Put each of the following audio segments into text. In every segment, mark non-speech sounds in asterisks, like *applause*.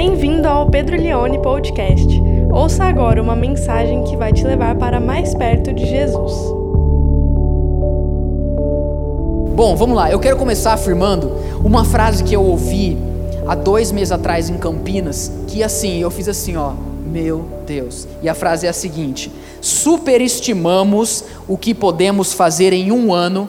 Bem-vindo ao Pedro Leone Podcast. Ouça agora uma mensagem que vai te levar para mais perto de Jesus. Bom, vamos lá. Eu quero começar afirmando uma frase que eu ouvi há dois meses atrás em Campinas, que assim, eu fiz assim, ó, meu Deus. E a frase é a seguinte: superestimamos o que podemos fazer em um ano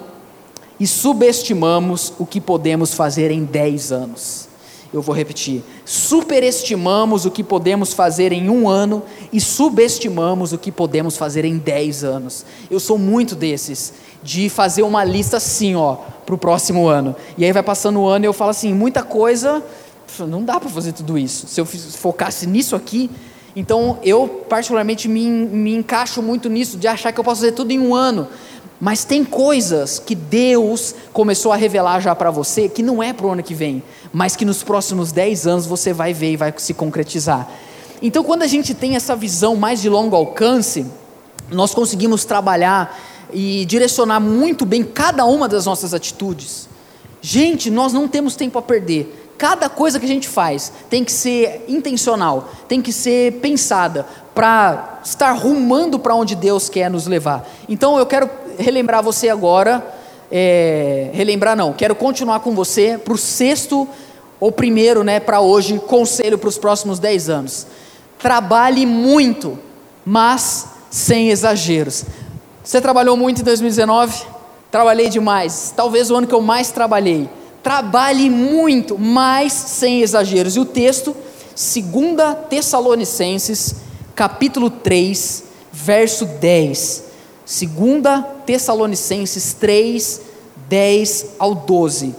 e subestimamos o que podemos fazer em dez anos. Eu vou repetir: superestimamos o que podemos fazer em um ano e subestimamos o que podemos fazer em dez anos. Eu sou muito desses, de fazer uma lista assim, ó, para o próximo ano. E aí vai passando o ano e eu falo assim: muita coisa, não dá para fazer tudo isso. Se eu focasse nisso aqui, então eu particularmente me, me encaixo muito nisso, de achar que eu posso fazer tudo em um ano. Mas tem coisas que Deus começou a revelar já para você que não é para o ano que vem, mas que nos próximos 10 anos você vai ver e vai se concretizar. Então, quando a gente tem essa visão mais de longo alcance, nós conseguimos trabalhar e direcionar muito bem cada uma das nossas atitudes. Gente, nós não temos tempo a perder. Cada coisa que a gente faz tem que ser intencional, tem que ser pensada para estar rumando para onde Deus quer nos levar. Então eu quero relembrar você agora, é, relembrar não, quero continuar com você para o sexto ou primeiro, né, para hoje, conselho para os próximos dez anos. Trabalhe muito, mas sem exageros. Você trabalhou muito em 2019? Trabalhei demais. Talvez o ano que eu mais trabalhei trabalhe muito, mas sem exageros. E o texto, 2 Tessalonicenses, capítulo 3, verso 10. 2 Tessalonicenses 3, 10 ao 12.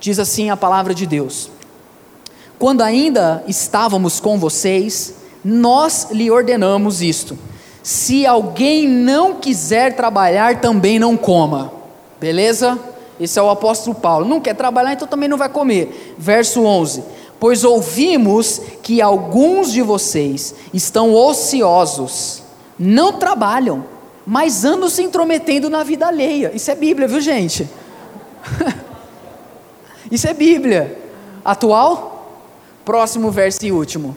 Diz assim a palavra de Deus: Quando ainda estávamos com vocês, nós lhe ordenamos isto: se alguém não quiser trabalhar, também não coma. Beleza? Esse é o apóstolo Paulo. Não quer trabalhar, então também não vai comer. Verso 11: Pois ouvimos que alguns de vocês estão ociosos, não trabalham, mas andam se intrometendo na vida alheia. Isso é Bíblia, viu gente? *laughs* Isso é Bíblia. Atual? Próximo verso e último.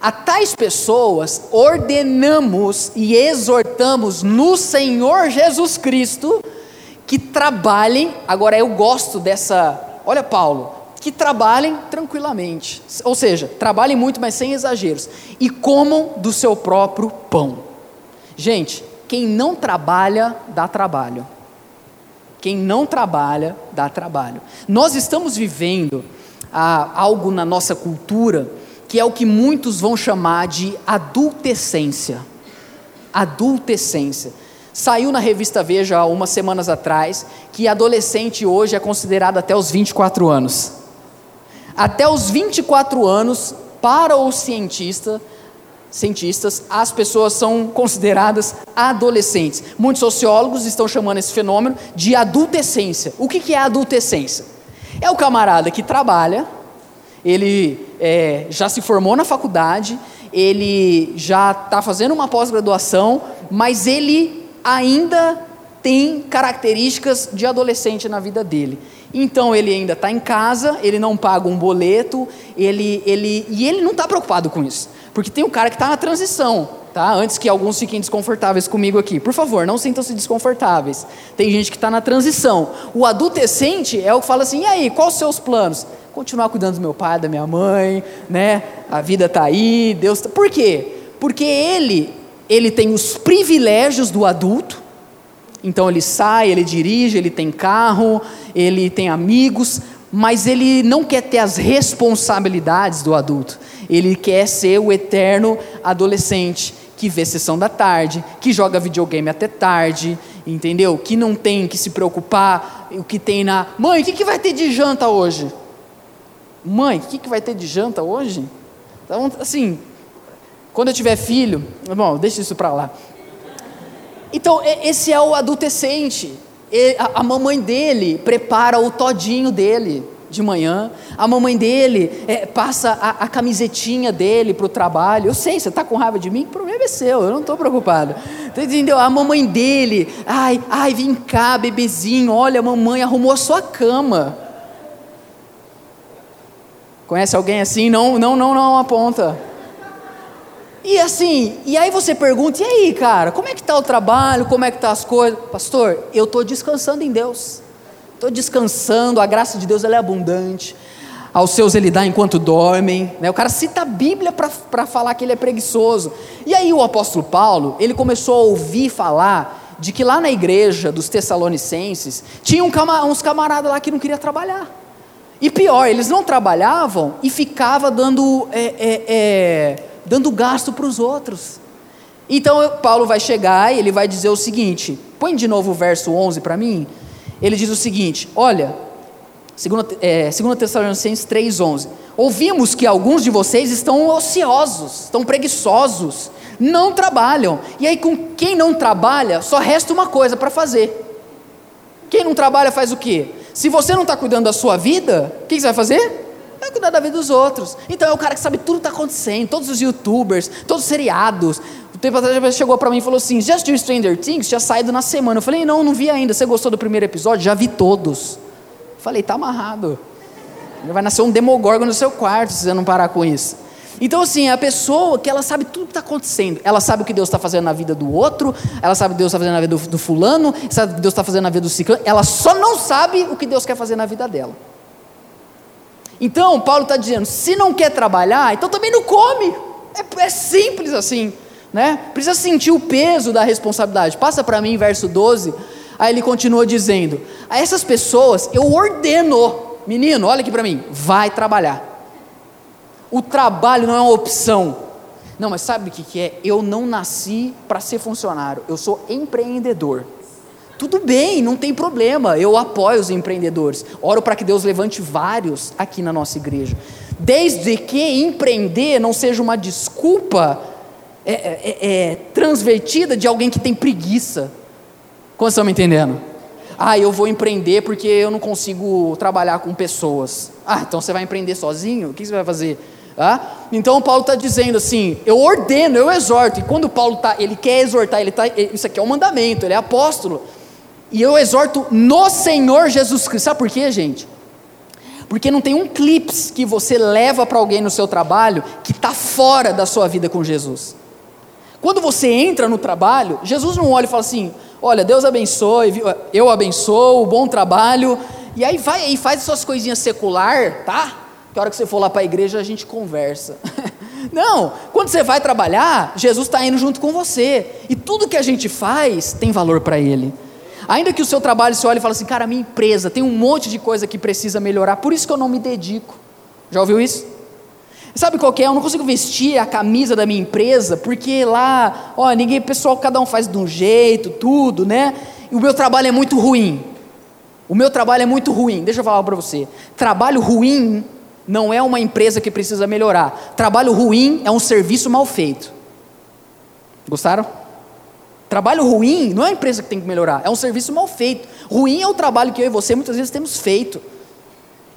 A tais pessoas ordenamos e exortamos no Senhor Jesus Cristo que trabalhem, agora eu gosto dessa, olha Paulo, que trabalhem tranquilamente, ou seja, trabalhem muito, mas sem exageros, e comam do seu próprio pão. Gente, quem não trabalha, dá trabalho. Quem não trabalha, dá trabalho. Nós estamos vivendo ah, algo na nossa cultura que é o que muitos vão chamar de adultescência. Adultescência. Saiu na revista Veja há umas semanas atrás que adolescente hoje é considerado até os 24 anos. Até os 24 anos, para os cientista, cientistas, as pessoas são consideradas adolescentes. Muitos sociólogos estão chamando esse fenômeno de adultescência. O que é adultescência? É o camarada que trabalha, ele é, já se formou na faculdade, ele já está fazendo uma pós-graduação, mas ele ainda tem características de adolescente na vida dele. Então ele ainda está em casa, ele não paga um boleto, ele, ele, e ele não está preocupado com isso. Porque tem um cara que está na transição, tá? Antes que alguns fiquem desconfortáveis comigo aqui. Por favor, não sintam-se desconfortáveis. Tem gente que está na transição. O adolescente é o que fala assim: e aí, quais os seus planos? Continuar cuidando do meu pai, da minha mãe, né? A vida está aí, Deus. Tá... Por quê? Porque ele ele tem os privilégios do adulto, então ele sai, ele dirige, ele tem carro, ele tem amigos, mas ele não quer ter as responsabilidades do adulto. Ele quer ser o eterno adolescente que vê sessão da tarde, que joga videogame até tarde, entendeu? Que não tem que se preocupar o que tem na. Mãe, o que, que vai ter de janta hoje? Mãe, o que, que vai ter de janta hoje? Então, assim, quando eu tiver filho, bom, deixa isso para lá. Então, esse é o adolescente. A mamãe dele prepara o todinho dele de manhã. A mamãe dele é, passa a, a, camisetinha dele para o trabalho. Eu sei, você está com raiva de mim? O problema é seu, eu não estou preocupado. Entendeu? A mamãe dele, ai, ai, vem cá, bebezinho, olha, a mamãe arrumou a sua cama. Conhece alguém assim? Não, não, não, não aponta. E assim, e aí você pergunta, e aí, cara, como é que está o trabalho, como é que tá as coisas? Pastor, eu estou descansando em Deus. Estou descansando, a graça de Deus ela é abundante. Aos seus ele dá enquanto dormem. Né? O cara cita a Bíblia para falar que ele é preguiçoso. E aí o apóstolo Paulo, ele começou a ouvir falar de que lá na igreja dos Tessalonicenses, tinha um uns camaradas lá que não queria trabalhar. E pior, eles não trabalhavam e ficava dando, é, é, é, dando gasto para os outros. Então Paulo vai chegar e ele vai dizer o seguinte: põe de novo o verso 11 para mim. Ele diz o seguinte: Olha, 2 é, Tessalonicenses 3,11: Ouvimos que alguns de vocês estão ociosos, estão preguiçosos, não trabalham. E aí, com quem não trabalha, só resta uma coisa para fazer. Quem não trabalha faz o quê? Se você não está cuidando da sua vida, o que, que você vai fazer? Vai cuidar da vida dos outros. Então é o cara que sabe tudo que está acontecendo, todos os youtubers, todos os seriados. O tempo atrás chegou para mim e falou assim: Já assistiu Stranger Things? Tinha saído na semana. Eu falei: Não, não vi ainda. Você gostou do primeiro episódio? Já vi todos. Eu falei: Tá amarrado. Vai nascer um demogorgon no seu quarto se você não parar com isso. Então, assim, a pessoa que ela sabe tudo que está acontecendo, ela sabe o que Deus está fazendo na vida do outro, ela sabe o que Deus está fazendo na vida do, do fulano, sabe o que Deus está fazendo na vida do ciclano, ela só não sabe o que Deus quer fazer na vida dela. Então, Paulo está dizendo: se não quer trabalhar, então também não come. É, é simples assim. Né? Precisa sentir o peso da responsabilidade. Passa para mim, verso 12. Aí ele continua dizendo: a essas pessoas eu ordeno, menino, olha aqui para mim, vai trabalhar. O trabalho não é uma opção. Não, mas sabe o que, que é? Eu não nasci para ser funcionário, eu sou empreendedor. Tudo bem, não tem problema, eu apoio os empreendedores. Oro para que Deus levante vários aqui na nossa igreja. Desde que empreender não seja uma desculpa é, é, é, é transvertida de alguém que tem preguiça. Como estão me entendendo? Ah, eu vou empreender porque eu não consigo trabalhar com pessoas. Ah, então você vai empreender sozinho? O que você vai fazer? Ah? Então Paulo está dizendo assim: eu ordeno, eu exorto. E quando Paulo tá, ele quer exortar, ele tá, isso aqui é um mandamento, ele é apóstolo. E eu exorto no Senhor Jesus Cristo. Sabe por quê, gente? Porque não tem um clips que você leva para alguém no seu trabalho que está fora da sua vida com Jesus. Quando você entra no trabalho, Jesus não olha e fala assim: Olha, Deus abençoe, eu abençoo, bom trabalho. E aí vai e faz suas coisinhas secular, tá? Que a hora que você for lá para a igreja a gente conversa. *laughs* Não, quando você vai trabalhar, Jesus está indo junto com você. E tudo que a gente faz tem valor para Ele. Ainda que o seu trabalho se olhe e fale assim, cara, minha empresa tem um monte de coisa que precisa melhorar, por isso que eu não me dedico. Já ouviu isso? Sabe qual que é? Eu não consigo vestir a camisa da minha empresa, porque lá, ó, ninguém, pessoal, cada um faz de um jeito, tudo, né? E o meu trabalho é muito ruim. O meu trabalho é muito ruim. Deixa eu falar para você. Trabalho ruim não é uma empresa que precisa melhorar. Trabalho ruim é um serviço mal feito. Gostaram? Trabalho ruim não é uma empresa que tem que melhorar, é um serviço mal feito. Ruim é o trabalho que eu e você muitas vezes temos feito.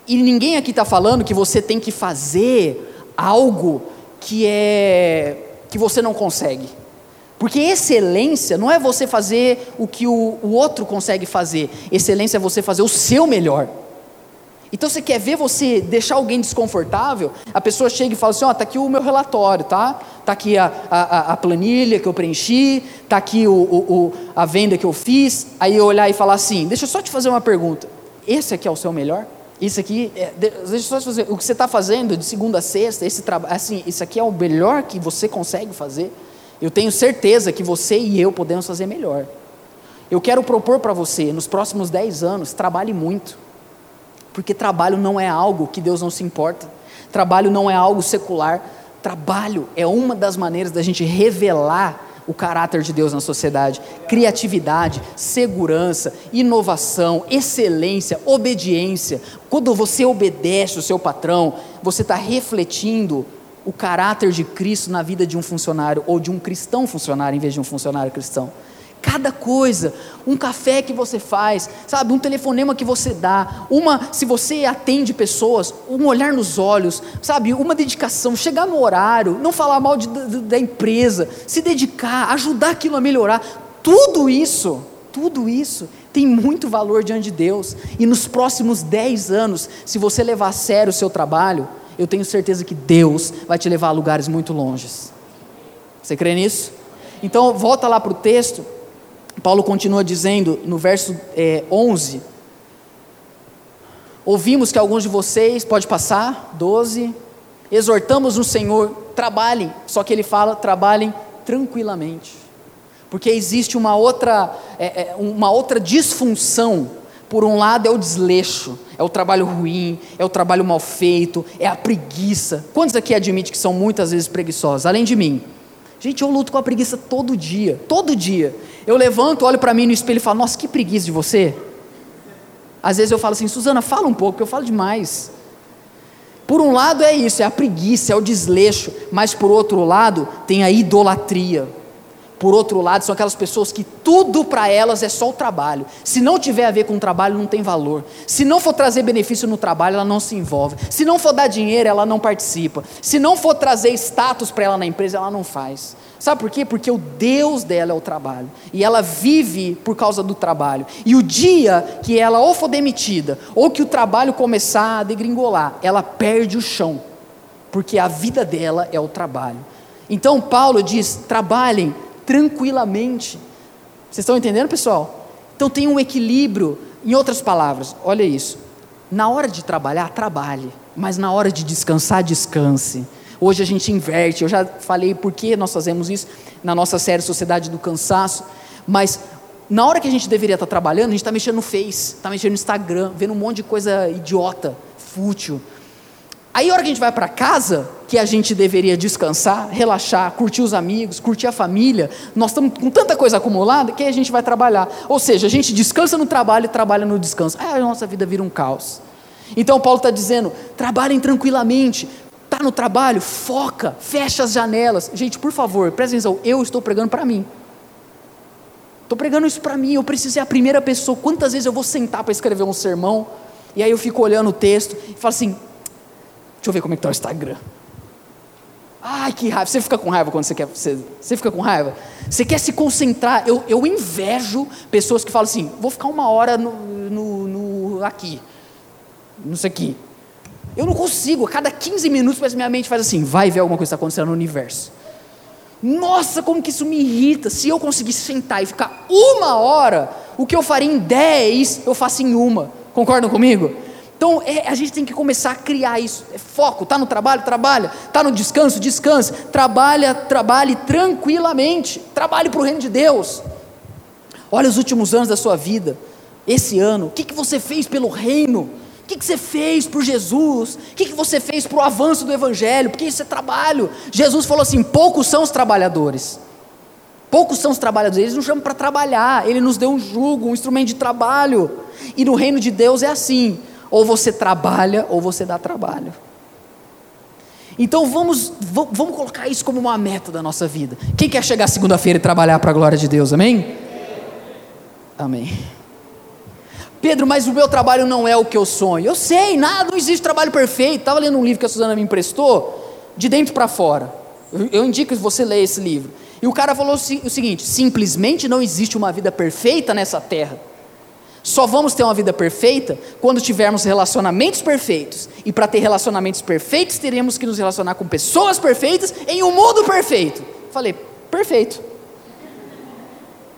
E ninguém aqui está falando que você tem que fazer algo que é que você não consegue. Porque excelência não é você fazer o que o, o outro consegue fazer. Excelência é você fazer o seu melhor. Então você quer ver você deixar alguém desconfortável? A pessoa chega e fala assim: ó, oh, tá aqui o meu relatório, tá? Tá aqui a, a, a planilha que eu preenchi, tá aqui o, o, a venda que eu fiz. Aí eu olhar e falar assim: deixa eu só te fazer uma pergunta. Esse aqui é o seu melhor? Isso aqui, é, deixa eu só te fazer. O que você está fazendo de segunda a sexta, esse trabalho, assim, isso aqui é o melhor que você consegue fazer? Eu tenho certeza que você e eu podemos fazer melhor. Eu quero propor para você, nos próximos 10 anos, trabalhe muito. Porque trabalho não é algo que Deus não se importa. Trabalho não é algo secular. Trabalho é uma das maneiras da gente revelar o caráter de Deus na sociedade. Criatividade, segurança, inovação, excelência, obediência. Quando você obedece o seu patrão, você está refletindo o caráter de Cristo na vida de um funcionário ou de um cristão funcionário em vez de um funcionário cristão. Cada coisa, um café que você faz, sabe, um telefonema que você dá, uma, se você atende pessoas, um olhar nos olhos, sabe, uma dedicação, chegar no horário, não falar mal de, da, da empresa, se dedicar, ajudar aquilo a melhorar, tudo isso, tudo isso tem muito valor diante de Deus. E nos próximos 10 anos, se você levar a sério o seu trabalho, eu tenho certeza que Deus vai te levar a lugares muito longes. Você crê nisso? Então, volta lá para o texto. Paulo continua dizendo no verso é, 11: Ouvimos que alguns de vocês, pode passar, 12, exortamos no Senhor, trabalhem, só que ele fala, trabalhem tranquilamente, porque existe uma outra, é, é, uma outra disfunção. Por um lado é o desleixo, é o trabalho ruim, é o trabalho mal feito, é a preguiça. Quantos aqui admitem que são muitas vezes preguiçosos? Além de mim. Gente, eu luto com a preguiça todo dia, todo dia. Eu levanto, olho para mim no espelho e falo: Nossa, que preguiça de você. Às vezes eu falo assim: Suzana, fala um pouco, porque eu falo demais. Por um lado é isso, é a preguiça, é o desleixo, mas por outro lado tem a idolatria. Por outro lado, são aquelas pessoas que tudo para elas é só o trabalho. Se não tiver a ver com o trabalho, não tem valor. Se não for trazer benefício no trabalho, ela não se envolve. Se não for dar dinheiro, ela não participa. Se não for trazer status para ela na empresa, ela não faz. Sabe por quê? Porque o Deus dela é o trabalho. E ela vive por causa do trabalho. E o dia que ela ou for demitida, ou que o trabalho começar a degringolar, ela perde o chão. Porque a vida dela é o trabalho. Então Paulo diz: trabalhem tranquilamente. Vocês estão entendendo, pessoal? Então tem um equilíbrio. Em outras palavras, olha isso. Na hora de trabalhar, trabalhe, mas na hora de descansar, descanse. Hoje a gente inverte. Eu já falei por que nós fazemos isso na nossa série Sociedade do Cansaço, mas na hora que a gente deveria estar trabalhando, a gente está mexendo no Face, está mexendo no Instagram, vendo um monte de coisa idiota, fútil. Aí a hora que a gente vai para casa, que a gente deveria descansar, relaxar, curtir os amigos, curtir a família, nós estamos com tanta coisa acumulada que a gente vai trabalhar. Ou seja, a gente descansa no trabalho e trabalha no descanso. Aí a nossa vida vira um caos. Então Paulo está dizendo: trabalhem tranquilamente, está no trabalho, foca, fecha as janelas. Gente, por favor, presta atenção, eu estou pregando para mim. Estou pregando isso para mim, eu preciso ser a primeira pessoa. Quantas vezes eu vou sentar para escrever um sermão, e aí eu fico olhando o texto e falo assim: Deixa eu ver como é que está o Instagram. Ai, que raiva. Você fica com raiva quando você quer. Você, você fica com raiva? Você quer se concentrar. Eu, eu invejo pessoas que falam assim: vou ficar uma hora no, no, no aqui. Não sei aqui. Eu não consigo. A cada 15 minutos, mas minha mente faz assim: vai ver alguma coisa que está acontecendo no universo. Nossa, como que isso me irrita. Se eu conseguisse sentar e ficar uma hora, o que eu faria em 10, eu faço em uma. Concordam comigo? Então é, a gente tem que começar a criar isso. É foco, está no trabalho, trabalha, está no descanso, descansa, trabalha, trabalhe tranquilamente, trabalhe para o reino de Deus. Olha os últimos anos da sua vida, esse ano, o que, que você fez pelo reino? O que, que você fez por Jesus? O que, que você fez para o avanço do Evangelho? Porque isso é trabalho. Jesus falou assim: poucos são os trabalhadores. Poucos são os trabalhadores, eles nos chamam para trabalhar, ele nos deu um jugo, um instrumento de trabalho. E no reino de Deus é assim: ou você trabalha ou você dá trabalho. Então vamos, vamos colocar isso como uma meta da nossa vida. Quem quer chegar segunda-feira e trabalhar para a glória de Deus? Amém? Amém. Pedro, mas o meu trabalho não é o que eu sonho. Eu sei, nada, não existe trabalho perfeito. Estava lendo um livro que a Suzana me emprestou, de dentro para fora. Eu, eu indico que você leia esse livro. E o cara falou o seguinte: simplesmente não existe uma vida perfeita nessa terra. Só vamos ter uma vida perfeita quando tivermos relacionamentos perfeitos. E para ter relacionamentos perfeitos, teremos que nos relacionar com pessoas perfeitas em um mundo perfeito. Falei, perfeito.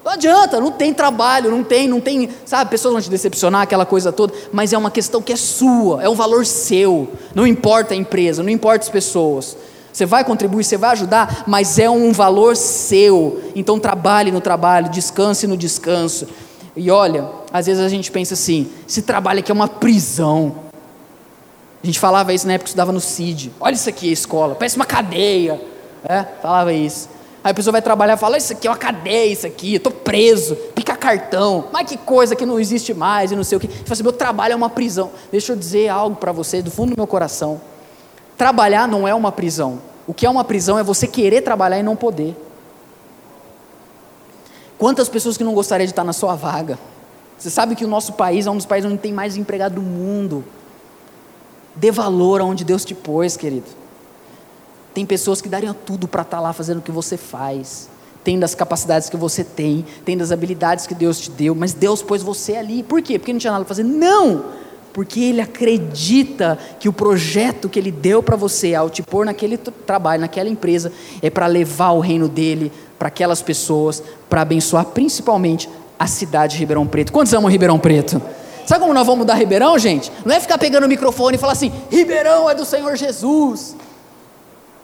Não adianta, não tem trabalho, não tem, não tem, sabe, pessoas vão te decepcionar, aquela coisa toda, mas é uma questão que é sua, é um valor seu. Não importa a empresa, não importa as pessoas. Você vai contribuir, você vai ajudar, mas é um valor seu. Então trabalhe no trabalho, descanse no descanso. E olha, às vezes a gente pensa assim: esse trabalho aqui é uma prisão. A gente falava isso na época que estudava no CID. Olha isso aqui, a escola, parece uma cadeia. É, falava isso. Aí a pessoa vai trabalhar e fala: Isso aqui é uma cadeia, isso aqui, eu estou preso, pica cartão, mas que coisa que não existe mais e não sei o que. Fala assim: Meu trabalho é uma prisão. Deixa eu dizer algo para você do fundo do meu coração: Trabalhar não é uma prisão. O que é uma prisão é você querer trabalhar e não poder. Quantas pessoas que não gostariam de estar na sua vaga? Você sabe que o nosso país é um dos países onde tem mais empregado do mundo. Dê valor aonde Deus te pôs, querido. Tem pessoas que dariam tudo para estar lá fazendo o que você faz. Tem das capacidades que você tem, tem das habilidades que Deus te deu, mas Deus pôs você ali. Por quê? Porque não tinha nada para fazer? Não! porque ele acredita que o projeto que ele deu para você ao te pôr naquele trabalho, naquela empresa, é para levar o reino dele para aquelas pessoas, para abençoar principalmente a cidade de Ribeirão Preto. Quantos amam Ribeirão Preto? Sabe como nós vamos mudar Ribeirão, gente? Não é ficar pegando o microfone e falar assim: Ribeirão é do Senhor Jesus.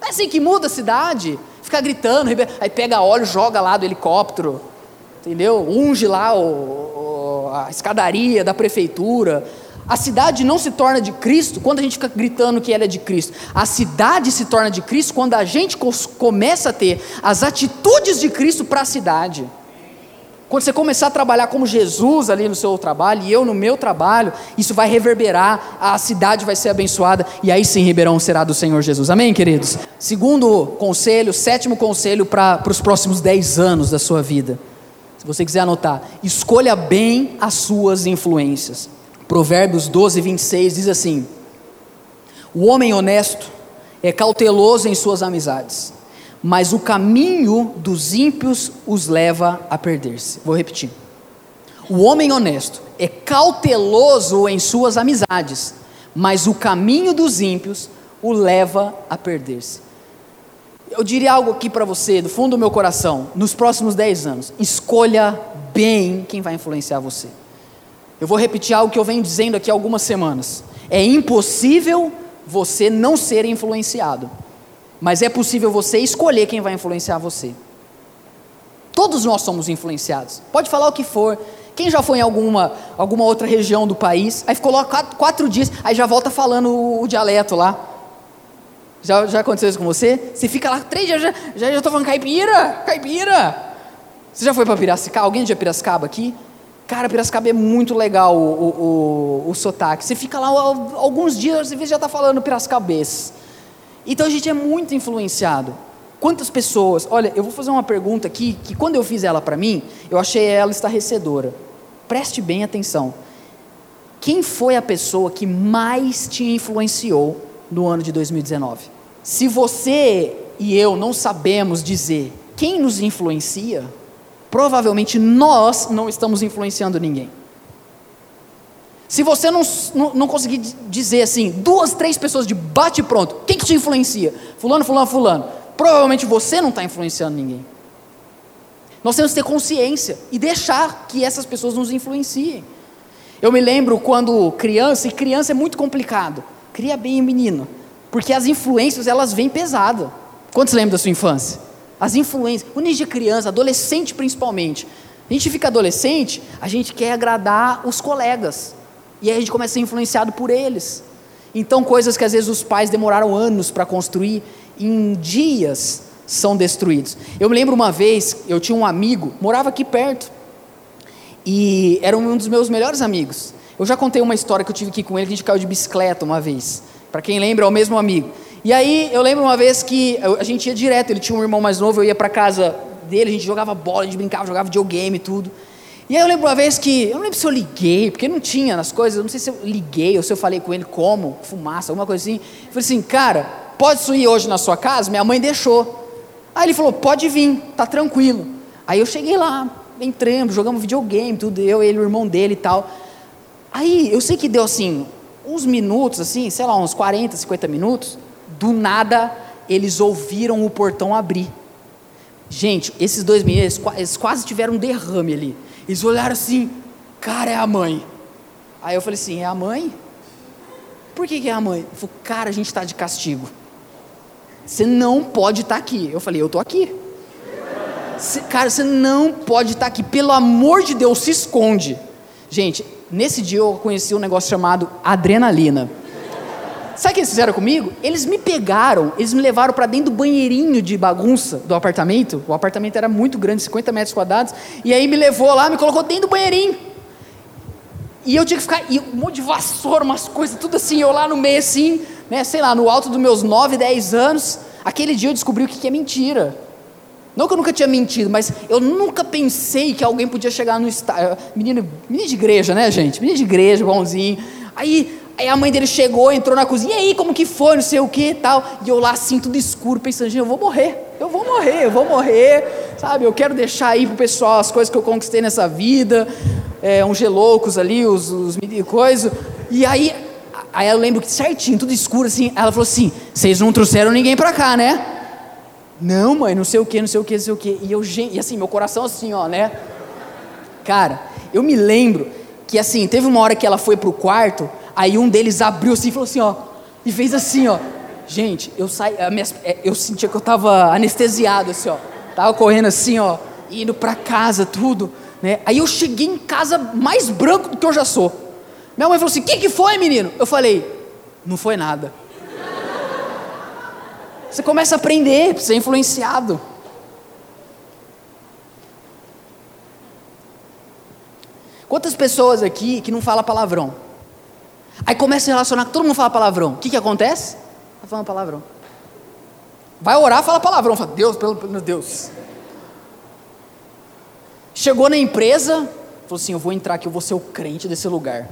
Não é assim que muda a cidade. Ficar gritando, aí pega óleo, joga lá do helicóptero, entendeu? Unge lá o, o, a escadaria da prefeitura. A cidade não se torna de Cristo quando a gente fica gritando que ela é de Cristo. A cidade se torna de Cristo quando a gente começa a ter as atitudes de Cristo para a cidade. Quando você começar a trabalhar como Jesus ali no seu trabalho e eu no meu trabalho, isso vai reverberar, a cidade vai ser abençoada e aí sim Ribeirão será do Senhor Jesus. Amém, queridos? Segundo conselho, sétimo conselho para os próximos dez anos da sua vida. Se você quiser anotar, escolha bem as suas influências. Provérbios 12, 26 diz assim: O homem honesto é cauteloso em suas amizades mas o caminho dos ímpios os leva a perder-se. Vou repetir. O homem honesto é cauteloso em suas amizades, mas o caminho dos ímpios o leva a perder-se. Eu diria algo aqui para você, do fundo do meu coração, nos próximos 10 anos, escolha bem quem vai influenciar você. Eu vou repetir algo que eu venho dizendo aqui há algumas semanas. É impossível você não ser influenciado mas é possível você escolher quem vai influenciar você. Todos nós somos influenciados. Pode falar o que for. Quem já foi em alguma, alguma outra região do país, aí ficou lá quatro, quatro dias, aí já volta falando o, o, dialeto lá. Já, já aconteceu isso com você? Você fica lá três dias, já estou já, já falando caipira, caipira. Você já foi para Piracicaba? Alguém de Piracicaba aqui? Cara, Piracicaba é muito legal o, o, o, o sotaque. Você fica lá alguns dias, você já está falando piracicabês. Então a gente é muito influenciado. Quantas pessoas, olha, eu vou fazer uma pergunta aqui, que quando eu fiz ela para mim, eu achei ela estarrecedora. Preste bem atenção. Quem foi a pessoa que mais te influenciou no ano de 2019? Se você e eu não sabemos dizer quem nos influencia, provavelmente nós não estamos influenciando ninguém. Se você não, não, não, conseguir dizer assim, duas, três pessoas de bate pronto, quem que te influencia? Fulano, fulano, fulano. Provavelmente você não está influenciando ninguém. Nós temos que ter consciência e deixar que essas pessoas nos influenciem. Eu me lembro quando criança, e criança é muito complicado. Cria bem o menino, porque as influências elas vêm pesado. Quantos lembram da sua infância? As influências, a gente é criança, adolescente principalmente, a gente fica adolescente, a gente quer agradar os colegas. E aí a gente começa a ser influenciado por eles. Então, coisas que às vezes os pais demoraram anos para construir, em dias são destruídos. Eu me lembro uma vez, eu tinha um amigo, morava aqui perto, e era um dos meus melhores amigos. Eu já contei uma história que eu tive aqui com ele, que a gente caiu de bicicleta uma vez. Para quem lembra, é o mesmo amigo. E aí, eu lembro uma vez que a gente ia direto, ele tinha um irmão mais novo, eu ia para casa dele, a gente jogava bola, a gente brincava, jogava videogame e tudo. E aí eu lembro uma vez que, eu não lembro se eu liguei, porque não tinha nas coisas, eu não sei se eu liguei ou se eu falei com ele como, fumaça, alguma coisa assim. Eu falei assim, cara, pode ir hoje na sua casa? Minha mãe deixou. Aí ele falou, pode vir, tá tranquilo. Aí eu cheguei lá, entramos, jogamos videogame, tudo, eu, ele, o irmão dele e tal. Aí eu sei que deu assim, uns minutos, assim, sei lá, uns 40, 50 minutos, do nada eles ouviram o portão abrir. Gente, esses dois meninos, eles quase tiveram um derrame ali. Eles olharam assim, cara, é a mãe. Aí eu falei assim, é a mãe? Por que, que é a mãe? Ele falou, cara, a gente está de castigo. Você não pode estar tá aqui. Eu falei, eu estou aqui. Cê, cara, você não pode estar tá aqui. Pelo amor de Deus, se esconde. Gente, nesse dia eu conheci um negócio chamado adrenalina. Sabe o que eles fizeram comigo? Eles me pegaram, eles me levaram para dentro do banheirinho de bagunça do apartamento. O apartamento era muito grande, 50 metros quadrados. E aí me levou lá, me colocou dentro do banheirinho. E eu tinha que ficar, e um monte de vassoura, umas coisas, tudo assim, eu lá no meio assim, né, sei lá, no alto dos meus 9, 10 anos. Aquele dia eu descobri o que é mentira. Não que eu nunca tinha mentido, mas eu nunca pensei que alguém podia chegar no estádio. Menino, menino de igreja, né, gente? Menino de igreja, bonzinho. Aí Aí a mãe dele chegou, entrou na cozinha, e aí, como que foi, não sei o que tal. E eu lá assim, tudo escuro, pensando, eu vou morrer, eu vou morrer, eu vou morrer, sabe? Eu quero deixar aí pro pessoal as coisas que eu conquistei nessa vida, é, uns geloucos ali, os, os coisas. E aí, aí eu lembro que certinho, tudo escuro assim. Ela falou assim: Vocês não trouxeram ninguém pra cá, né? Não, mãe, não sei o que, não sei o que, não sei o que. E eu, e assim, meu coração assim, ó, né? Cara, eu me lembro que assim, teve uma hora que ela foi pro quarto, aí um deles abriu assim e falou assim, ó, e fez assim, ó. Gente, eu saí, é, eu sentia que eu tava anestesiado assim, ó. Tava correndo assim, ó, indo para casa, tudo, né? Aí eu cheguei em casa mais branco do que eu já sou. Minha mãe falou assim: "O que que foi, menino?" Eu falei: "Não foi nada." Você começa a aprender, ser influenciado. Quantas pessoas aqui que não fala palavrão? Aí começa a relacionar que todo mundo fala palavrão. O que, que acontece? Está falando palavrão. Vai orar, fala palavrão. Fala, Deus, pelo meu Deus. Chegou na empresa, falou assim: Eu vou entrar aqui, eu vou ser o crente desse lugar.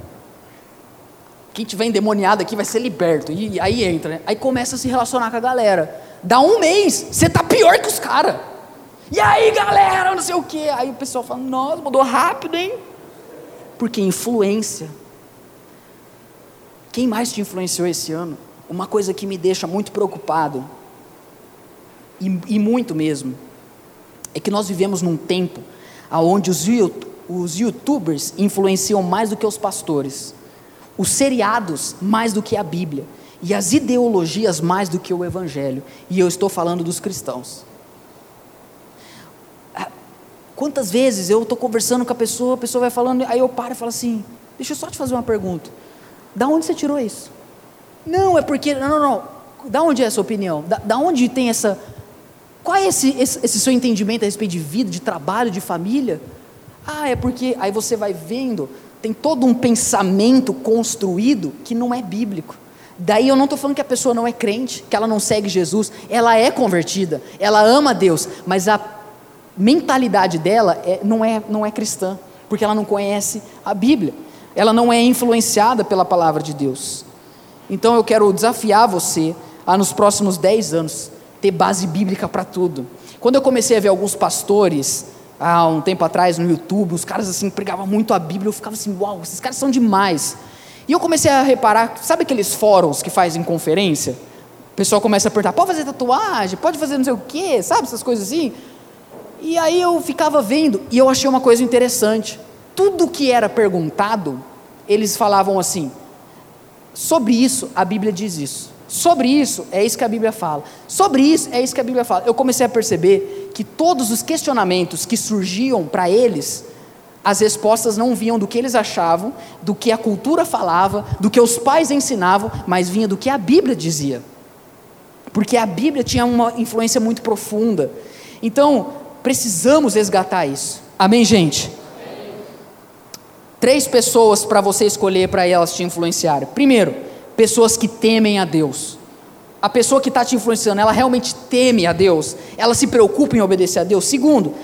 Quem tiver endemoniado aqui vai ser liberto. E aí entra, né? Aí começa a se relacionar com a galera. Dá um mês, você tá pior que os caras. E aí, galera, não sei o quê. Aí o pessoal fala: Nossa, mudou rápido, hein? Porque influência. Quem mais te influenciou esse ano? Uma coisa que me deixa muito preocupado, e, e muito mesmo, é que nós vivemos num tempo onde os, os youtubers influenciam mais do que os pastores, os seriados mais do que a Bíblia, e as ideologias mais do que o Evangelho, e eu estou falando dos cristãos. Ah, quantas vezes eu estou conversando com a pessoa, a pessoa vai falando, aí eu paro e falo assim: Deixa eu só te fazer uma pergunta. Da onde você tirou isso? Não, é porque. Não, não, não. Da onde é essa opinião? Da, da onde tem essa. Qual é esse, esse, esse seu entendimento a respeito de vida, de trabalho, de família? Ah, é porque. Aí você vai vendo, tem todo um pensamento construído que não é bíblico. Daí eu não estou falando que a pessoa não é crente, que ela não segue Jesus, ela é convertida, ela ama Deus, mas a mentalidade dela é, não, é, não é cristã, porque ela não conhece a Bíblia, ela não é influenciada pela palavra de Deus. Então eu quero desafiar você a nos próximos 10 anos ter base bíblica para tudo. Quando eu comecei a ver alguns pastores, há um tempo atrás no YouTube, os caras assim pregavam muito a Bíblia, eu ficava assim, uau, esses caras são demais. E eu comecei a reparar, sabe aqueles fóruns que fazem conferência? O pessoal começa a perguntar, pode fazer tatuagem, pode fazer não sei o quê, sabe, essas coisas assim. E aí eu ficava vendo, e eu achei uma coisa interessante. Tudo que era perguntado, eles falavam assim, Sobre isso, a Bíblia diz isso. Sobre isso, é isso que a Bíblia fala. Sobre isso, é isso que a Bíblia fala. Eu comecei a perceber que todos os questionamentos que surgiam para eles, as respostas não vinham do que eles achavam, do que a cultura falava, do que os pais ensinavam, mas vinha do que a Bíblia dizia. Porque a Bíblia tinha uma influência muito profunda. Então, precisamos resgatar isso. Amém, gente? Três pessoas para você escolher para elas te influenciarem. Primeiro, pessoas que temem a Deus. A pessoa que está te influenciando, ela realmente teme a Deus, ela se preocupa em obedecer a Deus. Segundo,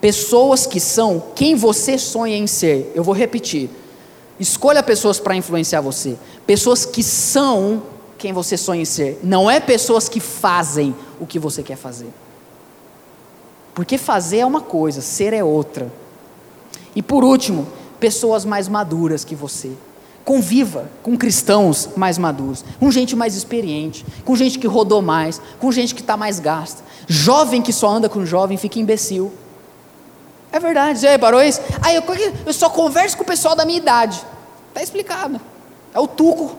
pessoas que são quem você sonha em ser. Eu vou repetir. Escolha pessoas para influenciar você. Pessoas que são quem você sonha em ser. Não é pessoas que fazem o que você quer fazer. Porque fazer é uma coisa, ser é outra. E por último, pessoas mais maduras que você. Conviva com cristãos mais maduros, com gente mais experiente, com gente que rodou mais, com gente que está mais gasta. Jovem que só anda com jovem fica imbecil. É verdade, já reparou isso? Aí eu, eu só converso com o pessoal da minha idade. Está explicado. É o tuco.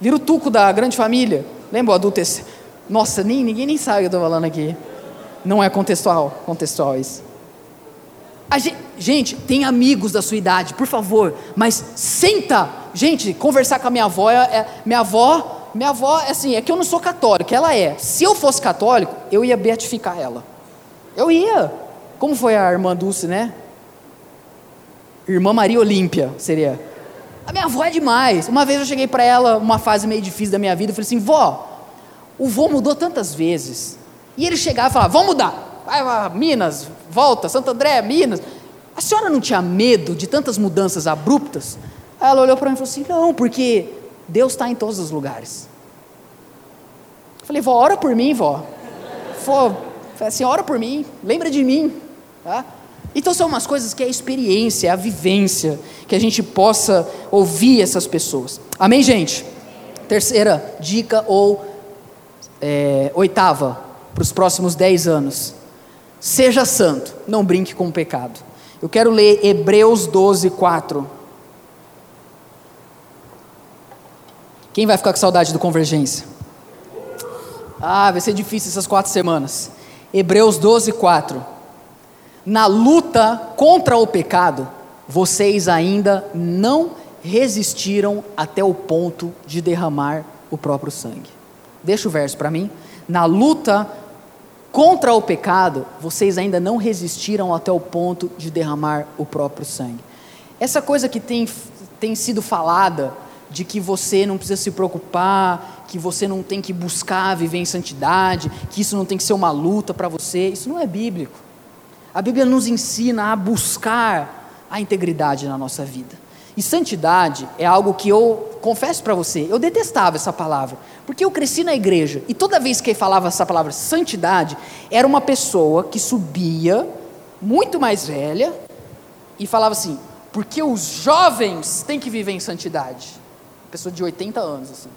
Vira o tuco da grande família. Lembra o adulto? Nossa, nem, ninguém nem sabe o que eu estou falando aqui. Não é contextual, contextual isso. Gente, gente, tem amigos da sua idade, por favor, mas senta. Gente, conversar com a minha avó, é, é, minha avó, minha avó, é assim, é que eu não sou católico, ela é. Se eu fosse católico, eu ia beatificar ela. Eu ia. Como foi a irmã Dulce, né? Irmã Maria Olímpia, seria. A minha avó é demais. Uma vez eu cheguei para ela, uma fase meio difícil da minha vida, eu falei assim: vó, o vô mudou tantas vezes. E ele chegava e falava: vamos mudar vai a Minas, volta, Santo André, Minas. A senhora não tinha medo de tantas mudanças abruptas? Ela olhou para mim e falou assim: não, porque Deus está em todos os lugares. Eu falei, vó, ora por mim, vó. Falei assim, ora por mim, lembra de mim. Tá? Então são umas coisas que é a experiência, é a vivência, que a gente possa ouvir essas pessoas. Amém, gente? Terceira dica ou é, oitava para os próximos dez anos. Seja santo, não brinque com o pecado. Eu quero ler Hebreus 12, 4. Quem vai ficar com saudade do Convergência? Ah, vai ser difícil essas quatro semanas. Hebreus 12, 4. Na luta contra o pecado, vocês ainda não resistiram até o ponto de derramar o próprio sangue. Deixa o verso para mim. Na luta contra o pecado, vocês ainda não resistiram até o ponto de derramar o próprio sangue. Essa coisa que tem, tem sido falada de que você não precisa se preocupar, que você não tem que buscar viver em santidade, que isso não tem que ser uma luta para você, isso não é bíblico. A Bíblia nos ensina a buscar a integridade na nossa vida. E santidade é algo que eu confesso para você, eu detestava essa palavra, porque eu cresci na igreja e toda vez que falava essa palavra santidade, era uma pessoa que subia, muito mais velha, e falava assim: porque os jovens têm que viver em santidade pessoa de 80 anos, assim.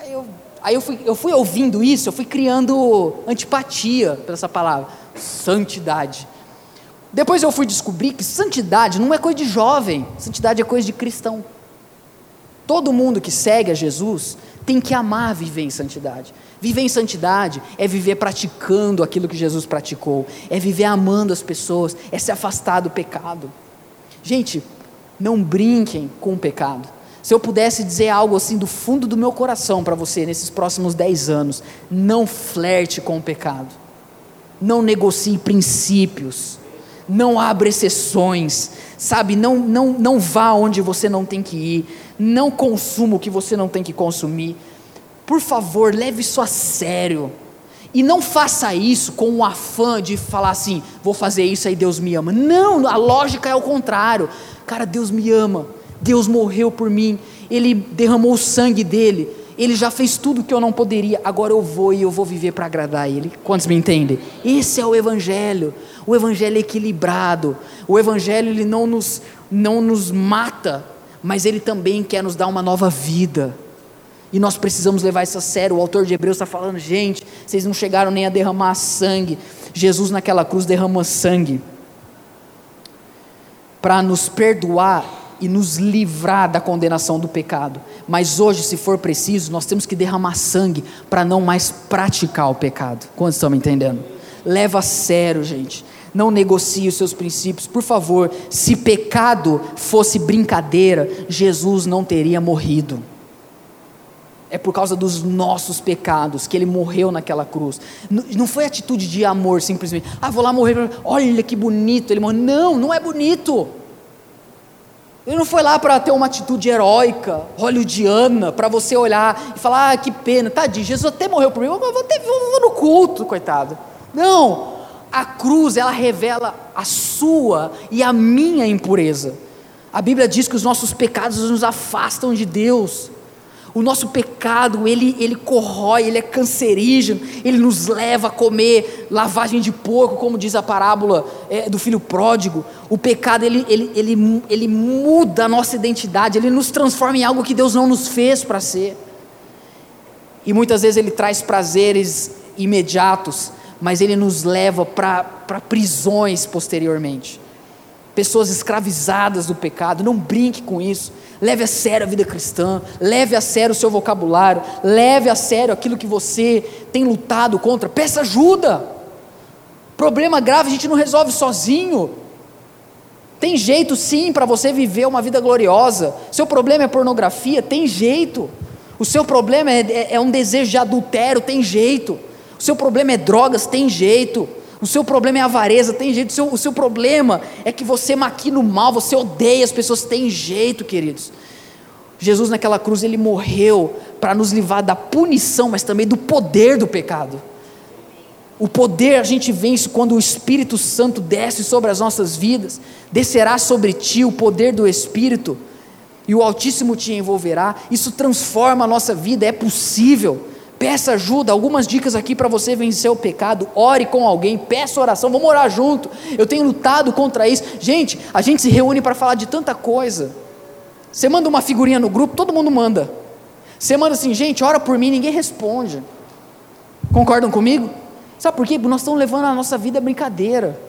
Aí eu, aí eu, fui, eu fui ouvindo isso, eu fui criando antipatia por essa palavra, santidade. Depois eu fui descobrir que santidade não é coisa de jovem, santidade é coisa de cristão. Todo mundo que segue a Jesus tem que amar viver em santidade. Viver em santidade é viver praticando aquilo que Jesus praticou, é viver amando as pessoas, é se afastar do pecado. Gente, não brinquem com o pecado. Se eu pudesse dizer algo assim do fundo do meu coração para você nesses próximos dez anos, não flerte com o pecado, não negocie princípios, não abra exceções, sabe? Não, não, não vá onde você não tem que ir, não consuma o que você não tem que consumir. Por favor, leve isso a sério. E não faça isso com o afã de falar assim, vou fazer isso aí Deus me ama. Não, a lógica é o contrário. Cara, Deus me ama. Deus morreu por mim, Ele derramou o sangue dele, Ele já fez tudo que eu não poderia, agora eu vou e eu vou viver para agradar Ele. Quantos me entendem? Esse é o Evangelho, o Evangelho é equilibrado, o Evangelho ele não nos, não nos mata, mas Ele também quer nos dar uma nova vida. E nós precisamos levar isso a sério. O autor de Hebreus está falando, gente, vocês não chegaram nem a derramar sangue. Jesus naquela cruz derramou sangue para nos perdoar e nos livrar da condenação do pecado. Mas hoje, se for preciso, nós temos que derramar sangue para não mais praticar o pecado. Quantos estão me entendendo? Leva a sério, gente. Não negocie os seus princípios. Por favor, se pecado fosse brincadeira, Jesus não teria morrido. É por causa dos nossos pecados que ele morreu naquela cruz. Não foi atitude de amor simplesmente. Ah, vou lá morrer. Olha que bonito ele morreu. Não, não é bonito. Ele não foi lá para ter uma atitude heróica, hollywoodiana, para você olhar e falar, ah, que pena, tadinho, Jesus até morreu por mim, eu vou, vou no culto, coitado. Não, a cruz, ela revela a sua e a minha impureza. A Bíblia diz que os nossos pecados nos afastam de Deus. O nosso pecado, ele, ele corrói, ele é cancerígeno, ele nos leva a comer lavagem de porco, como diz a parábola é, do filho pródigo. O pecado, ele, ele, ele, ele muda a nossa identidade, ele nos transforma em algo que Deus não nos fez para ser. E muitas vezes ele traz prazeres imediatos, mas ele nos leva para prisões posteriormente. Pessoas escravizadas do pecado, não brinque com isso leve a sério a vida cristã, leve a sério o seu vocabulário, leve a sério aquilo que você tem lutado contra, peça ajuda. Problema grave a gente não resolve sozinho. Tem jeito sim para você viver uma vida gloriosa. Seu problema é pornografia? Tem jeito. O seu problema é, é, é um desejo de adultério? Tem jeito. O seu problema é drogas? Tem jeito. O seu problema é avareza, tem jeito. O seu, o seu problema é que você maquina o mal, você odeia as pessoas, tem jeito, queridos. Jesus naquela cruz, ele morreu para nos livrar da punição, mas também do poder do pecado. O poder a gente vence quando o Espírito Santo desce sobre as nossas vidas, descerá sobre ti o poder do Espírito, e o Altíssimo te envolverá. Isso transforma a nossa vida, é possível Peça ajuda, algumas dicas aqui para você vencer o pecado. Ore com alguém, peça oração, vamos orar junto. Eu tenho lutado contra isso. Gente, a gente se reúne para falar de tanta coisa. Você manda uma figurinha no grupo, todo mundo manda. Você manda assim, gente, ora por mim, ninguém responde. Concordam comigo? Sabe por quê? Porque nós estamos levando a nossa vida a brincadeira.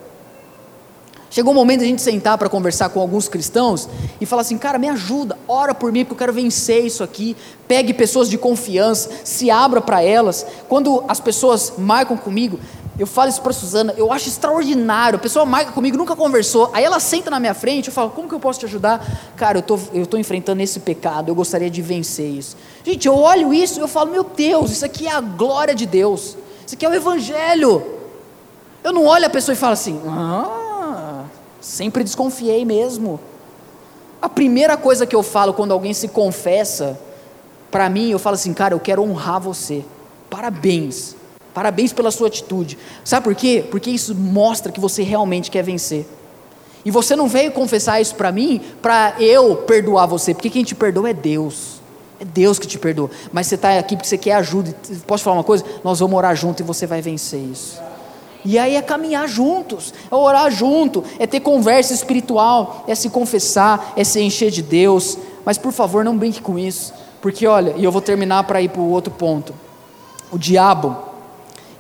Chegou o momento de a gente sentar para conversar com alguns cristãos e falar assim: cara, me ajuda, ora por mim, porque eu quero vencer isso aqui. Pegue pessoas de confiança, se abra para elas. Quando as pessoas marcam comigo, eu falo isso para Suzana, eu acho extraordinário. A pessoa marca comigo, nunca conversou, aí ela senta na minha frente, eu falo: como que eu posso te ajudar? Cara, eu tô, estou tô enfrentando esse pecado, eu gostaria de vencer isso. Gente, eu olho isso e eu falo: meu Deus, isso aqui é a glória de Deus, isso aqui é o Evangelho. Eu não olho a pessoa e falo assim: ah Sempre desconfiei mesmo. A primeira coisa que eu falo quando alguém se confessa, para mim, eu falo assim, cara, eu quero honrar você. Parabéns. Parabéns pela sua atitude. Sabe por quê? Porque isso mostra que você realmente quer vencer. E você não veio confessar isso para mim, para eu perdoar você, porque quem te perdoa é Deus. É Deus que te perdoa. Mas você está aqui porque você quer ajuda. Posso falar uma coisa? Nós vamos orar junto e você vai vencer isso. E aí é caminhar juntos, é orar junto, é ter conversa espiritual, é se confessar, é se encher de Deus. Mas por favor, não brinque com isso, porque olha, e eu vou terminar para ir para o outro ponto. O diabo,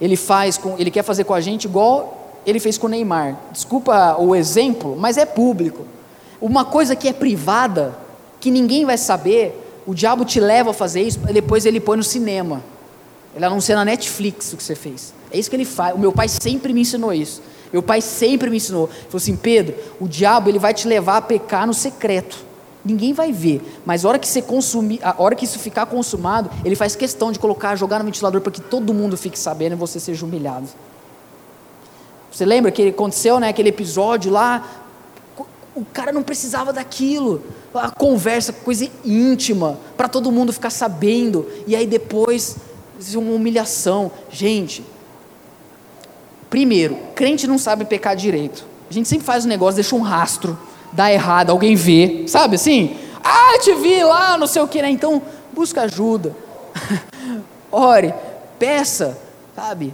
ele faz com, ele quer fazer com a gente igual ele fez com o Neymar. Desculpa o exemplo, mas é público. Uma coisa que é privada, que ninguém vai saber, o diabo te leva a fazer isso, depois ele põe no cinema. Ele anuncia na Netflix o que você fez. É isso que ele faz. O meu pai sempre me ensinou isso. Meu pai sempre me ensinou. Ele falou assim: Pedro, o diabo ele vai te levar a pecar no secreto. Ninguém vai ver, mas a hora que você consumir, a hora que isso ficar consumado, ele faz questão de colocar, jogar no ventilador para que todo mundo fique sabendo e você seja humilhado. Você lembra que aconteceu, né, aquele episódio lá? O cara não precisava daquilo, a conversa, coisa íntima, para todo mundo ficar sabendo. E aí depois, uma humilhação. Gente, Primeiro, crente não sabe pecar direito. A gente sempre faz um negócio, deixa um rastro, dá errado, alguém vê, sabe assim? Ah, te vi lá, não sei o que, né? Então, busca ajuda. *laughs* Ore, peça, sabe?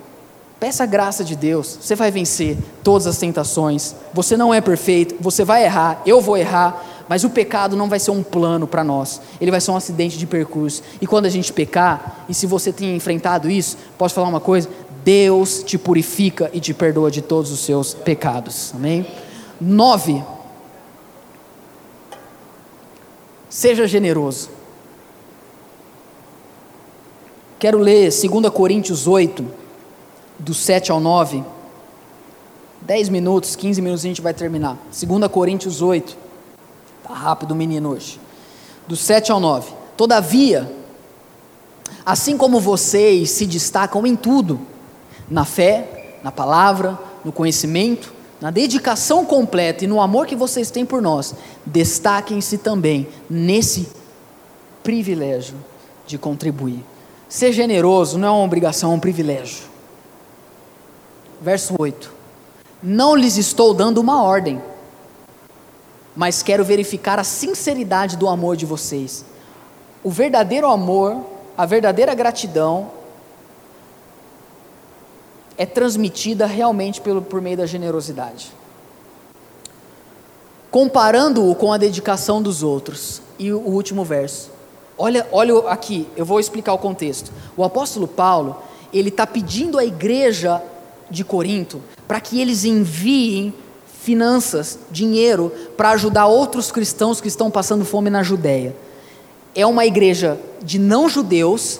Peça a graça de Deus. Você vai vencer todas as tentações. Você não é perfeito, você vai errar, eu vou errar, mas o pecado não vai ser um plano para nós. Ele vai ser um acidente de percurso. E quando a gente pecar, e se você tem enfrentado isso, posso falar uma coisa? Deus te purifica e te perdoa de todos os seus pecados. Amém? Nove. Seja generoso. Quero ler 2 Coríntios 8, do 7 ao 9. 10 minutos, 15 minutos a gente vai terminar. 2 Coríntios 8. Tá rápido o menino hoje. Do 7 ao 9. Todavia, assim como vocês se destacam em tudo, na fé, na palavra, no conhecimento, na dedicação completa e no amor que vocês têm por nós, destaquem-se também nesse privilégio de contribuir. Ser generoso não é uma obrigação, é um privilégio. Verso 8: Não lhes estou dando uma ordem, mas quero verificar a sinceridade do amor de vocês. O verdadeiro amor, a verdadeira gratidão é transmitida realmente pelo, por meio da generosidade. Comparando-o com a dedicação dos outros. E o, último verso. Olha, olha aqui, eu vou explicar o contexto. O apóstolo Paulo, ele está pedindo à igreja de Corinto para que eles enviem finanças, dinheiro, para ajudar outros cristãos que estão passando fome na Judéia. É uma igreja de não judeus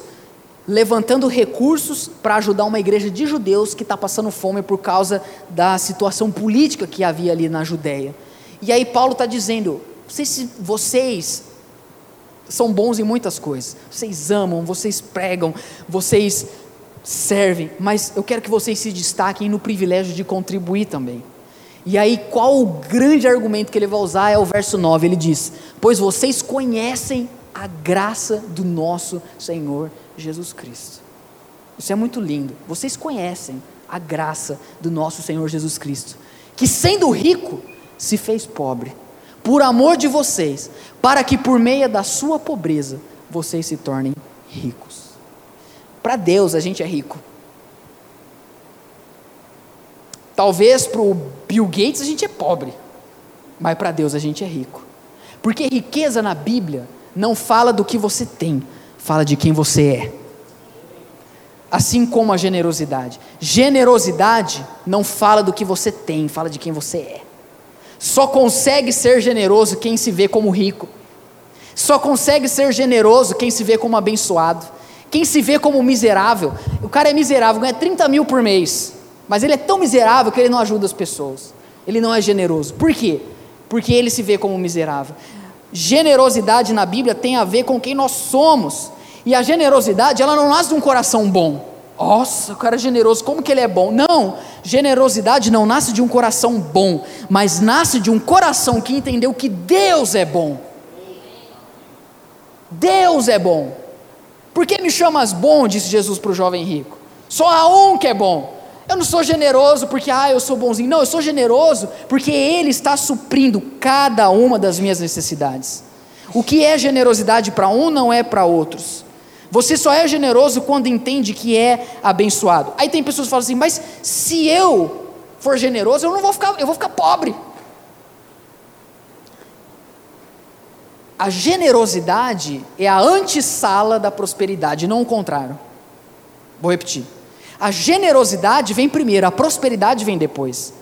levantando recursos para ajudar uma igreja de judeus que está passando fome por causa da situação política que havia ali na Judéia. E aí Paulo está dizendo: vocês, vocês são bons em muitas coisas, vocês amam, vocês pregam, vocês servem, mas eu quero que vocês se destaquem no privilégio de contribuir também. E aí, qual o grande argumento que ele vai usar é o verso 9: ele diz: Pois vocês conhecem a graça do nosso Senhor Jesus Cristo. Isso é muito lindo. Vocês conhecem a graça do nosso Senhor Jesus Cristo, que sendo rico, se fez pobre, por amor de vocês, para que por meio da sua pobreza vocês se tornem ricos. Para Deus a gente é rico. Talvez para o Bill Gates a gente é pobre, mas para Deus a gente é rico. Porque riqueza na Bíblia não fala do que você tem, fala de quem você é. Assim como a generosidade. Generosidade não fala do que você tem, fala de quem você é. Só consegue ser generoso quem se vê como rico. Só consegue ser generoso quem se vê como abençoado. Quem se vê como miserável. O cara é miserável, ganha 30 mil por mês. Mas ele é tão miserável que ele não ajuda as pessoas. Ele não é generoso. Por quê? Porque ele se vê como miserável. Generosidade na Bíblia tem a ver com quem nós somos. E a generosidade, ela não nasce de um coração bom. Nossa, o cara é generoso, como que ele é bom? Não, generosidade não nasce de um coração bom, mas nasce de um coração que entendeu que Deus é bom. Deus é bom. Por que me chamas bom? disse Jesus para o jovem rico. Só há um que é bom. Eu não sou generoso porque, ah, eu sou bonzinho. Não, eu sou generoso porque Ele está suprindo cada uma das minhas necessidades. O que é generosidade para um não é para outros. Você só é generoso quando entende que é abençoado. Aí tem pessoas que falam assim, mas se eu for generoso, eu não vou ficar, eu vou ficar pobre. A generosidade é a antessala da prosperidade, não o contrário. Vou repetir. A generosidade vem primeiro, a prosperidade vem depois.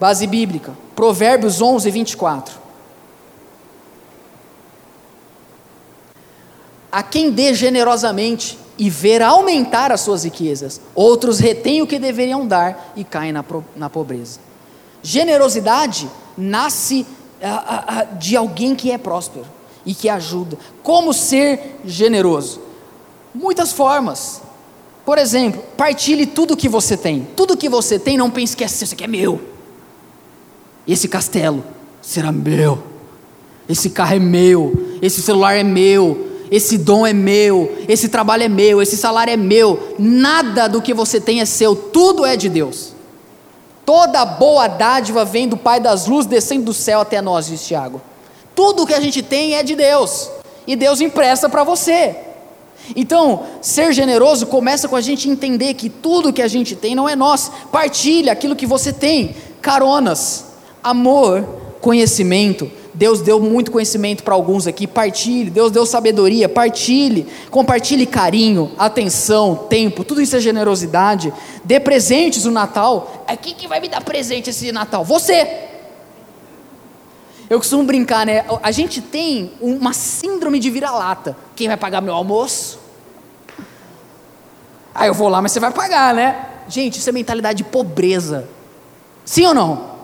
Base bíblica, Provérbios 11, 24. A quem dê generosamente e ver aumentar as suas riquezas, outros retêm o que deveriam dar e caem na, na pobreza. Generosidade nasce de alguém que é próspero e que ajuda. Como ser generoso? Muitas formas. Por exemplo, partilhe tudo que você tem. Tudo que você tem, não pense que é seu, isso aqui é meu. Esse castelo será meu. Esse carro é meu. Esse celular é meu. Esse dom é meu. Esse trabalho é meu. Esse salário é meu. Nada do que você tem é seu. Tudo é de Deus. Toda boa dádiva vem do Pai das luzes descendo do céu até nós, diz Tiago. Tudo que a gente tem é de Deus. E Deus empresta para você. Então, ser generoso começa com a gente entender que tudo que a gente tem não é nosso. Partilha aquilo que você tem. Caronas, amor, conhecimento. Deus deu muito conhecimento para alguns aqui. Partilhe. Deus deu sabedoria. Partilhe. Compartilhe carinho, atenção, tempo. Tudo isso é generosidade. Dê presentes no Natal. É quem que vai me dar presente esse Natal? Você. Eu costumo brincar, né? A gente tem uma síndrome de vira-lata. Quem vai pagar meu almoço? Aí eu vou lá, mas você vai pagar, né? Gente, isso é mentalidade de pobreza. Sim ou não?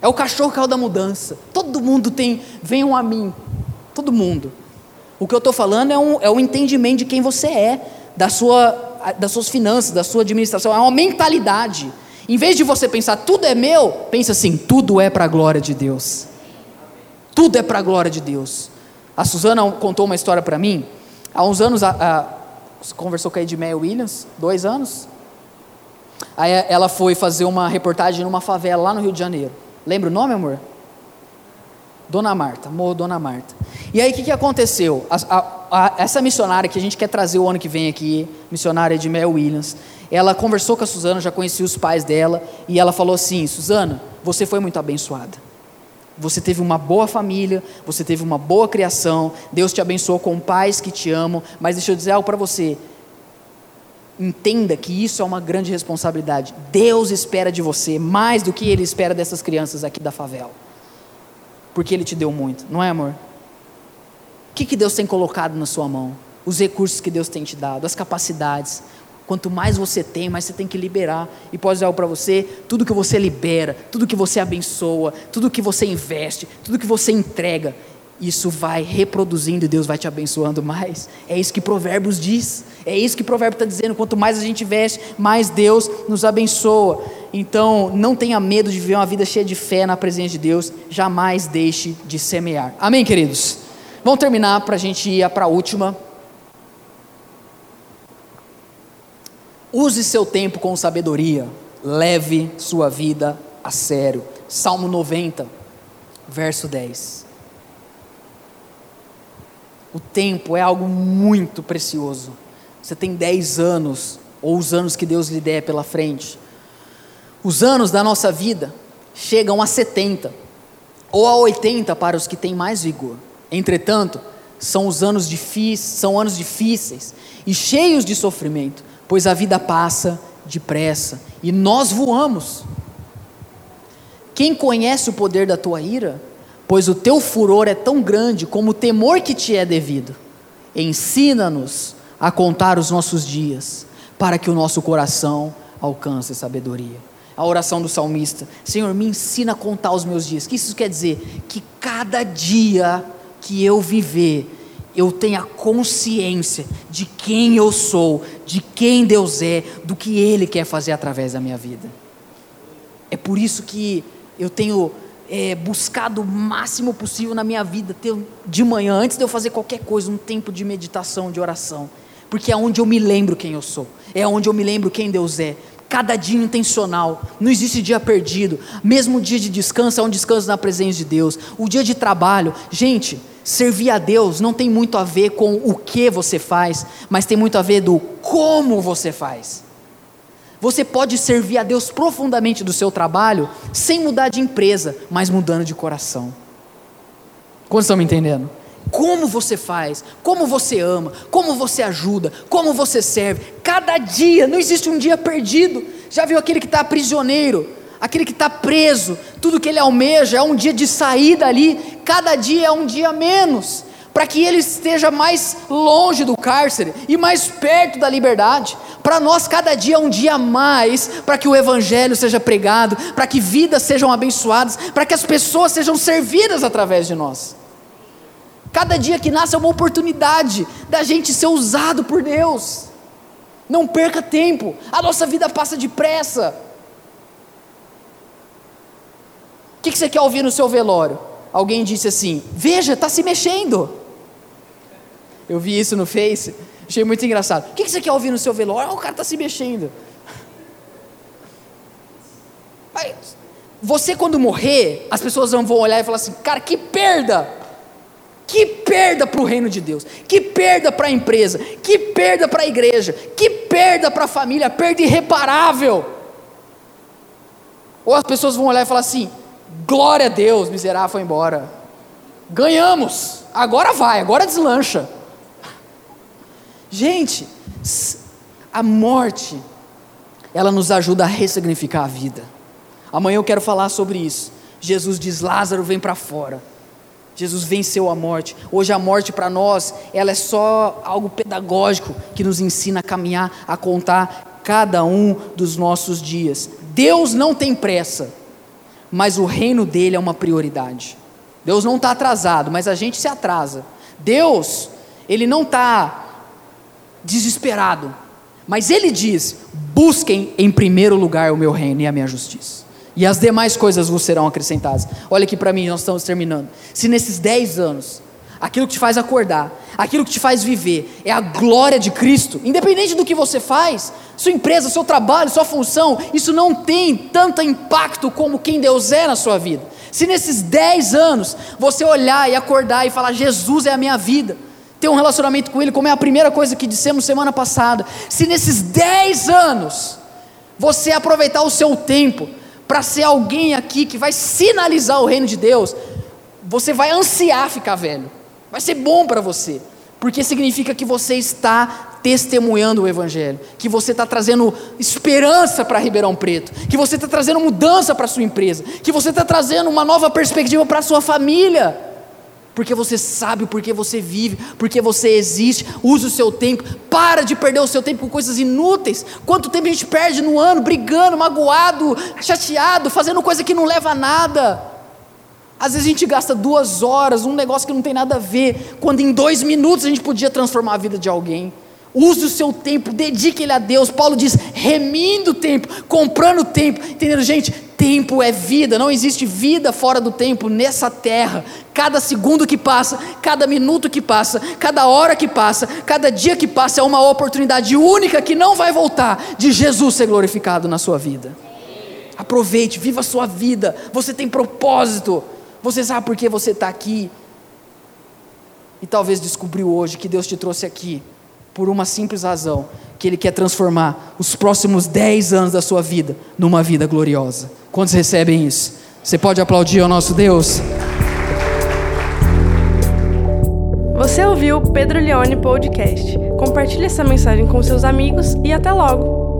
É o cachorro que é o da mudança. Todo mundo tem, venham a mim. Todo mundo. O que eu estou falando é um, é um entendimento de quem você é, da sua, das suas finanças, da sua administração. É uma mentalidade. Em vez de você pensar tudo é meu, pensa assim: tudo é para a glória de Deus. Tudo é para a glória de Deus. A Suzana contou uma história para mim. Há uns anos, a, a, conversou com a Edmeia Williams, dois anos. Aí ela foi fazer uma reportagem numa favela lá no Rio de Janeiro. Lembra o nome, amor? Dona Marta, Morro Dona Marta. E aí o que, que aconteceu? A, a, essa missionária que a gente quer trazer o ano que vem aqui, missionária Edmeia Williams, ela conversou com a Suzana, já conhecia os pais dela, e ela falou assim: Suzana, você foi muito abençoada. Você teve uma boa família, você teve uma boa criação, Deus te abençoou com pais que te amam, mas deixa eu dizer algo para você. Entenda que isso é uma grande responsabilidade. Deus espera de você mais do que Ele espera dessas crianças aqui da favela. Porque Ele te deu muito, não é, amor? O que, que Deus tem colocado na sua mão? Os recursos que Deus tem te dado, as capacidades. Quanto mais você tem, mais você tem que liberar. E pode algo para você: tudo que você libera, tudo que você abençoa, tudo que você investe, tudo que você entrega, isso vai reproduzindo e Deus vai te abençoando mais. É isso que Provérbios diz. É isso que Provérbio está dizendo. Quanto mais a gente investe, mais Deus nos abençoa. Então, não tenha medo de viver uma vida cheia de fé na presença de Deus. Jamais deixe de semear. Amém, queridos? Vamos terminar para a gente ir para a última. Use seu tempo com sabedoria, leve sua vida a sério. Salmo 90, verso 10. O tempo é algo muito precioso. você tem 10 anos, ou os anos que Deus lhe der pela frente. Os anos da nossa vida chegam a 70, ou a 80 para os que têm mais vigor. Entretanto, são os anos difíceis, são anos difíceis e cheios de sofrimento, pois a vida passa depressa e nós voamos. Quem conhece o poder da tua ira? Pois o teu furor é tão grande como o temor que te é devido. Ensina-nos a contar os nossos dias, para que o nosso coração alcance sabedoria. A oração do salmista: Senhor, me ensina a contar os meus dias. O que isso quer dizer? Que cada dia que eu viver, eu tenha consciência de quem eu sou, de quem Deus é, do que Ele quer fazer através da minha vida. É por isso que eu tenho é, buscado o máximo possível na minha vida, ter de manhã, antes de eu fazer qualquer coisa, um tempo de meditação, de oração, porque é onde eu me lembro quem eu sou, é onde eu me lembro quem Deus é. Cada dia intencional, não existe dia perdido. Mesmo o dia de descanso é um descanso na presença de Deus. O dia de trabalho, gente, servir a Deus não tem muito a ver com o que você faz, mas tem muito a ver do como você faz. Você pode servir a Deus profundamente do seu trabalho sem mudar de empresa, mas mudando de coração. Quantos estão me entendendo? Como você faz, como você ama, como você ajuda, como você serve. Cada dia, não existe um dia perdido. Já viu aquele que está prisioneiro, aquele que está preso, tudo que ele almeja é um dia de saída ali, cada dia é um dia menos para que ele esteja mais longe do cárcere e mais perto da liberdade. Para nós, cada dia é um dia a mais para que o Evangelho seja pregado, para que vidas sejam abençoadas, para que as pessoas sejam servidas através de nós. Cada dia que nasce é uma oportunidade da gente ser usado por Deus. Não perca tempo, a nossa vida passa depressa. O que, que você quer ouvir no seu velório? Alguém disse assim: Veja, está se mexendo. Eu vi isso no Face, achei muito engraçado. O que você quer ouvir no seu velório? Ah, o cara está se mexendo. Você, quando morrer, as pessoas vão olhar e falar assim: cara, que perda! Que perda para o reino de Deus, que perda para a empresa, que perda para a igreja, que perda para a família, perda irreparável. Ou as pessoas vão olhar e falar assim: glória a Deus, miserável foi embora. Ganhamos, agora vai, agora deslancha. Gente, a morte, ela nos ajuda a ressignificar a vida. Amanhã eu quero falar sobre isso. Jesus diz: Lázaro, vem para fora. Jesus venceu a morte. Hoje a morte para nós, ela é só algo pedagógico que nos ensina a caminhar, a contar cada um dos nossos dias. Deus não tem pressa, mas o reino dele é uma prioridade. Deus não está atrasado, mas a gente se atrasa. Deus, ele não está desesperado. Mas ele diz: busquem em primeiro lugar o meu reino e a minha justiça. E as demais coisas vos serão acrescentadas. Olha aqui para mim, nós estamos terminando. Se nesses 10 anos, aquilo que te faz acordar, aquilo que te faz viver, é a glória de Cristo, independente do que você faz, sua empresa, seu trabalho, sua função, isso não tem tanto impacto como quem Deus é na sua vida. Se nesses 10 anos você olhar e acordar e falar: Jesus é a minha vida, ter um relacionamento com Ele, como é a primeira coisa que dissemos semana passada. Se nesses 10 anos você aproveitar o seu tempo para ser alguém aqui que vai sinalizar o reino de Deus, você vai ansiar ficar velho. Vai ser bom para você, porque significa que você está testemunhando o Evangelho, que você está trazendo esperança para Ribeirão Preto, que você está trazendo mudança para sua empresa, que você está trazendo uma nova perspectiva para sua família porque você sabe o porquê você vive, porque você existe, usa o seu tempo, para de perder o seu tempo com coisas inúteis. Quanto tempo a gente perde no ano brigando, magoado, chateado, fazendo coisa que não leva a nada? Às vezes a gente gasta duas horas, um negócio que não tem nada a ver, quando em dois minutos a gente podia transformar a vida de alguém. Use o seu tempo, dedique ele a Deus. Paulo diz: remindo o tempo, comprando o tempo. Entendendo, gente? Tempo é vida, não existe vida fora do tempo nessa terra. Cada segundo que passa, cada minuto que passa, cada hora que passa, cada dia que passa é uma oportunidade única que não vai voltar de Jesus ser glorificado na sua vida. Aproveite, viva a sua vida. Você tem propósito. Você sabe por que você está aqui. E talvez descobriu hoje que Deus te trouxe aqui por uma simples razão: que Ele quer transformar os próximos 10 anos da sua vida numa vida gloriosa. Quantos recebem isso? Você pode aplaudir ao nosso Deus? Você ouviu o Pedro Leone Podcast. Compartilhe essa mensagem com seus amigos e até logo!